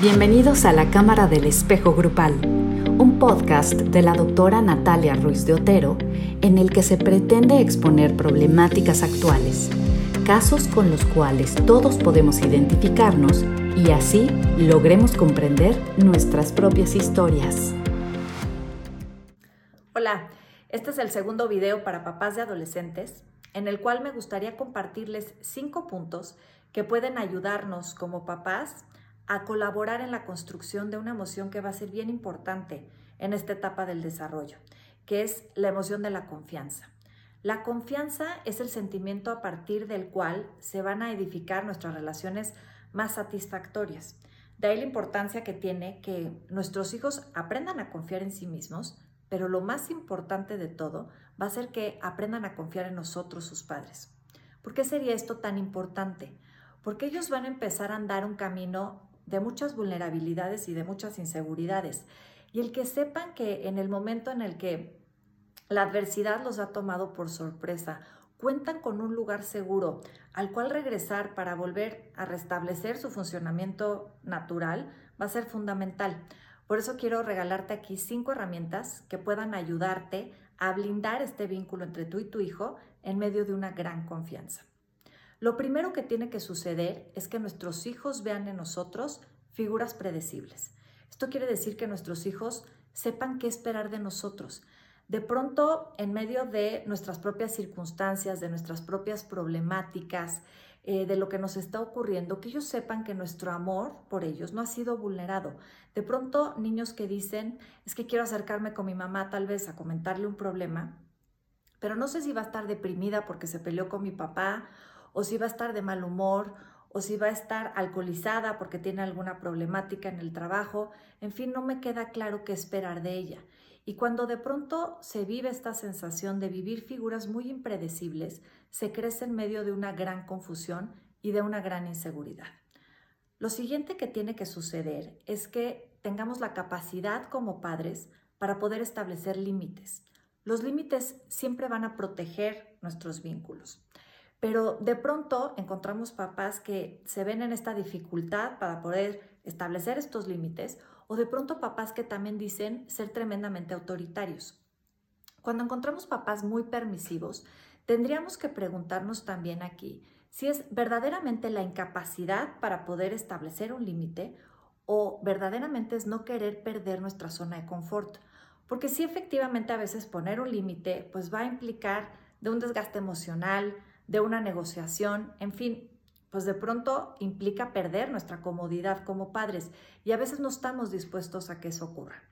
Bienvenidos a la Cámara del Espejo Grupal, un podcast de la doctora Natalia Ruiz de Otero en el que se pretende exponer problemáticas actuales, casos con los cuales todos podemos identificarnos y así logremos comprender nuestras propias historias. Hola, este es el segundo video para papás de adolescentes en el cual me gustaría compartirles cinco puntos que pueden ayudarnos como papás a colaborar en la construcción de una emoción que va a ser bien importante en esta etapa del desarrollo, que es la emoción de la confianza. La confianza es el sentimiento a partir del cual se van a edificar nuestras relaciones más satisfactorias. De ahí la importancia que tiene que nuestros hijos aprendan a confiar en sí mismos, pero lo más importante de todo va a ser que aprendan a confiar en nosotros, sus padres. ¿Por qué sería esto tan importante? Porque ellos van a empezar a andar un camino de muchas vulnerabilidades y de muchas inseguridades. Y el que sepan que en el momento en el que la adversidad los ha tomado por sorpresa, cuentan con un lugar seguro al cual regresar para volver a restablecer su funcionamiento natural, va a ser fundamental. Por eso quiero regalarte aquí cinco herramientas que puedan ayudarte a blindar este vínculo entre tú y tu hijo en medio de una gran confianza. Lo primero que tiene que suceder es que nuestros hijos vean en nosotros figuras predecibles. Esto quiere decir que nuestros hijos sepan qué esperar de nosotros. De pronto, en medio de nuestras propias circunstancias, de nuestras propias problemáticas, eh, de lo que nos está ocurriendo, que ellos sepan que nuestro amor por ellos no ha sido vulnerado. De pronto, niños que dicen, es que quiero acercarme con mi mamá tal vez a comentarle un problema, pero no sé si va a estar deprimida porque se peleó con mi papá o si va a estar de mal humor, o si va a estar alcoholizada porque tiene alguna problemática en el trabajo, en fin, no me queda claro qué esperar de ella. Y cuando de pronto se vive esta sensación de vivir figuras muy impredecibles, se crece en medio de una gran confusión y de una gran inseguridad. Lo siguiente que tiene que suceder es que tengamos la capacidad como padres para poder establecer límites. Los límites siempre van a proteger nuestros vínculos. Pero de pronto encontramos papás que se ven en esta dificultad para poder establecer estos límites o de pronto papás que también dicen ser tremendamente autoritarios. Cuando encontramos papás muy permisivos, tendríamos que preguntarnos también aquí si es verdaderamente la incapacidad para poder establecer un límite o verdaderamente es no querer perder nuestra zona de confort. Porque si efectivamente a veces poner un límite pues va a implicar de un desgaste emocional, de una negociación, en fin, pues de pronto implica perder nuestra comodidad como padres y a veces no estamos dispuestos a que eso ocurra.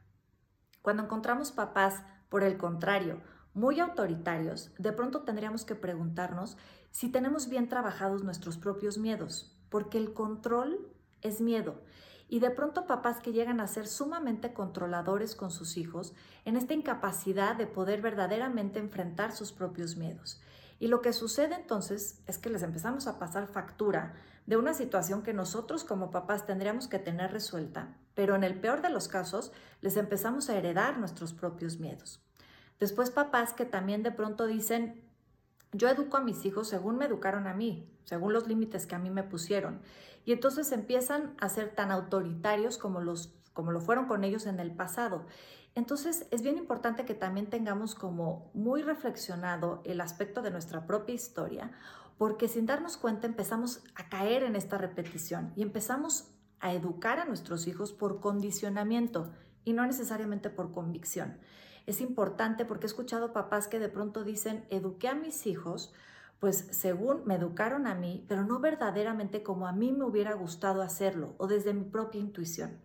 Cuando encontramos papás, por el contrario, muy autoritarios, de pronto tendríamos que preguntarnos si tenemos bien trabajados nuestros propios miedos, porque el control es miedo. Y de pronto papás que llegan a ser sumamente controladores con sus hijos en esta incapacidad de poder verdaderamente enfrentar sus propios miedos. Y lo que sucede entonces es que les empezamos a pasar factura de una situación que nosotros como papás tendríamos que tener resuelta, pero en el peor de los casos les empezamos a heredar nuestros propios miedos. Después papás que también de pronto dicen, yo educo a mis hijos según me educaron a mí, según los límites que a mí me pusieron. Y entonces empiezan a ser tan autoritarios como, los, como lo fueron con ellos en el pasado. Entonces es bien importante que también tengamos como muy reflexionado el aspecto de nuestra propia historia, porque sin darnos cuenta empezamos a caer en esta repetición y empezamos a educar a nuestros hijos por condicionamiento y no necesariamente por convicción. Es importante porque he escuchado papás que de pronto dicen, eduqué a mis hijos, pues según me educaron a mí, pero no verdaderamente como a mí me hubiera gustado hacerlo o desde mi propia intuición.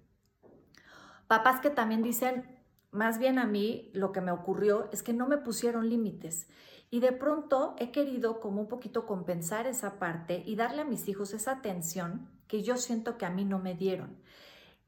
Papás que también dicen, más bien a mí lo que me ocurrió es que no me pusieron límites y de pronto he querido como un poquito compensar esa parte y darle a mis hijos esa atención que yo siento que a mí no me dieron.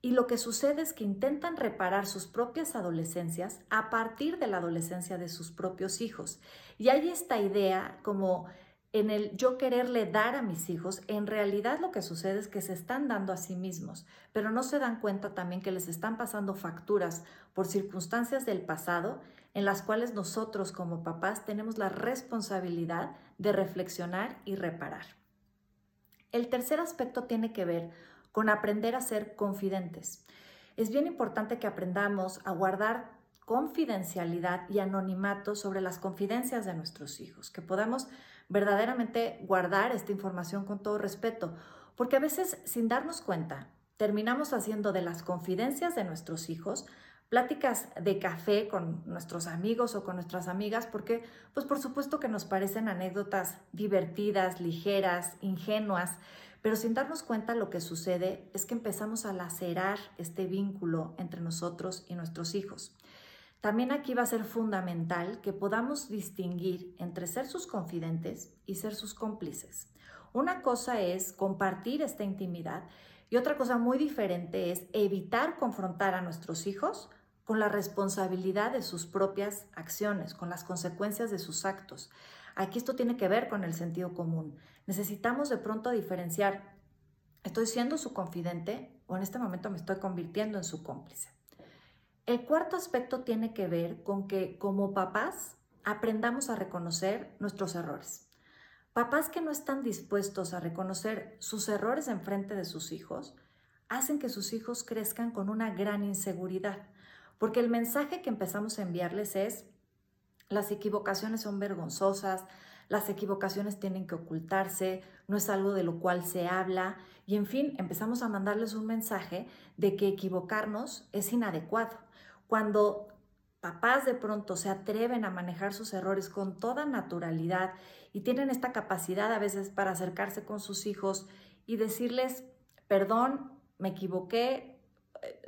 Y lo que sucede es que intentan reparar sus propias adolescencias a partir de la adolescencia de sus propios hijos. Y hay esta idea como en el yo quererle dar a mis hijos, en realidad lo que sucede es que se están dando a sí mismos, pero no se dan cuenta también que les están pasando facturas por circunstancias del pasado en las cuales nosotros como papás tenemos la responsabilidad de reflexionar y reparar. El tercer aspecto tiene que ver con aprender a ser confidentes. Es bien importante que aprendamos a guardar confidencialidad y anonimato sobre las confidencias de nuestros hijos, que podamos verdaderamente guardar esta información con todo respeto, porque a veces sin darnos cuenta terminamos haciendo de las confidencias de nuestros hijos pláticas de café con nuestros amigos o con nuestras amigas, porque pues por supuesto que nos parecen anécdotas divertidas, ligeras, ingenuas, pero sin darnos cuenta lo que sucede es que empezamos a lacerar este vínculo entre nosotros y nuestros hijos. También aquí va a ser fundamental que podamos distinguir entre ser sus confidentes y ser sus cómplices. Una cosa es compartir esta intimidad y otra cosa muy diferente es evitar confrontar a nuestros hijos con la responsabilidad de sus propias acciones, con las consecuencias de sus actos. Aquí esto tiene que ver con el sentido común. Necesitamos de pronto diferenciar, ¿estoy siendo su confidente o en este momento me estoy convirtiendo en su cómplice? El cuarto aspecto tiene que ver con que como papás aprendamos a reconocer nuestros errores. Papás que no están dispuestos a reconocer sus errores en frente de sus hijos hacen que sus hijos crezcan con una gran inseguridad porque el mensaje que empezamos a enviarles es, las equivocaciones son vergonzosas, las equivocaciones tienen que ocultarse, no es algo de lo cual se habla y en fin, empezamos a mandarles un mensaje de que equivocarnos es inadecuado. Cuando papás de pronto se atreven a manejar sus errores con toda naturalidad y tienen esta capacidad a veces para acercarse con sus hijos y decirles, perdón, me equivoqué,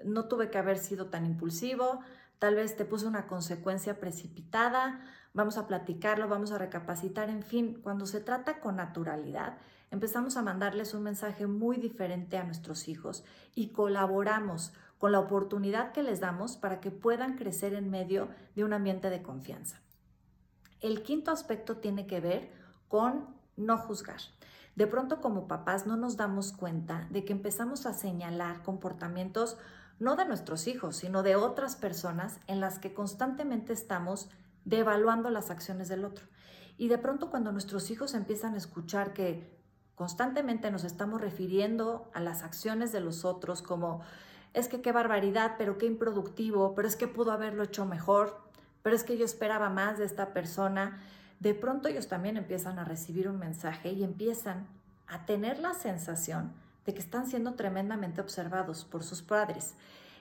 no tuve que haber sido tan impulsivo, tal vez te puse una consecuencia precipitada, vamos a platicarlo, vamos a recapacitar, en fin, cuando se trata con naturalidad, empezamos a mandarles un mensaje muy diferente a nuestros hijos y colaboramos con la oportunidad que les damos para que puedan crecer en medio de un ambiente de confianza. El quinto aspecto tiene que ver con no juzgar. De pronto como papás no nos damos cuenta de que empezamos a señalar comportamientos no de nuestros hijos, sino de otras personas en las que constantemente estamos devaluando las acciones del otro. Y de pronto cuando nuestros hijos empiezan a escuchar que constantemente nos estamos refiriendo a las acciones de los otros como es que qué barbaridad, pero qué improductivo, pero es que pudo haberlo hecho mejor, pero es que yo esperaba más de esta persona, de pronto ellos también empiezan a recibir un mensaje y empiezan a tener la sensación de que están siendo tremendamente observados por sus padres.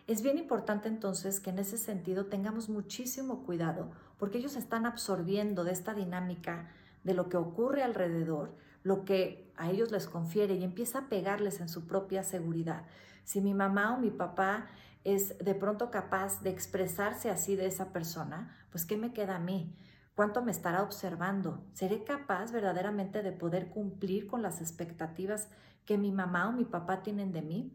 Es bien importante entonces que en ese sentido tengamos muchísimo cuidado porque ellos están absorbiendo de esta dinámica de lo que ocurre alrededor, lo que a ellos les confiere y empieza a pegarles en su propia seguridad. Si mi mamá o mi papá es de pronto capaz de expresarse así de esa persona, pues ¿qué me queda a mí? ¿Cuánto me estará observando? ¿Seré capaz verdaderamente de poder cumplir con las expectativas que mi mamá o mi papá tienen de mí?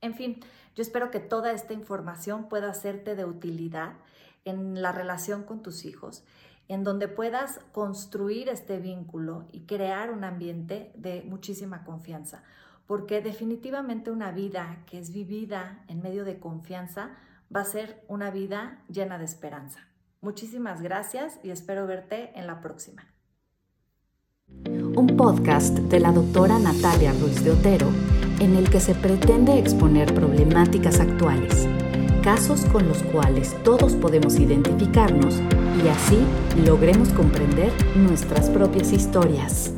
En fin, yo espero que toda esta información pueda hacerte de utilidad en la relación con tus hijos, en donde puedas construir este vínculo y crear un ambiente de muchísima confianza, porque definitivamente una vida que es vivida en medio de confianza va a ser una vida llena de esperanza. Muchísimas gracias y espero verte en la próxima. Un podcast de la doctora Natalia Ruiz de Otero en el que se pretende exponer problemáticas actuales, casos con los cuales todos podemos identificarnos y así logremos comprender nuestras propias historias.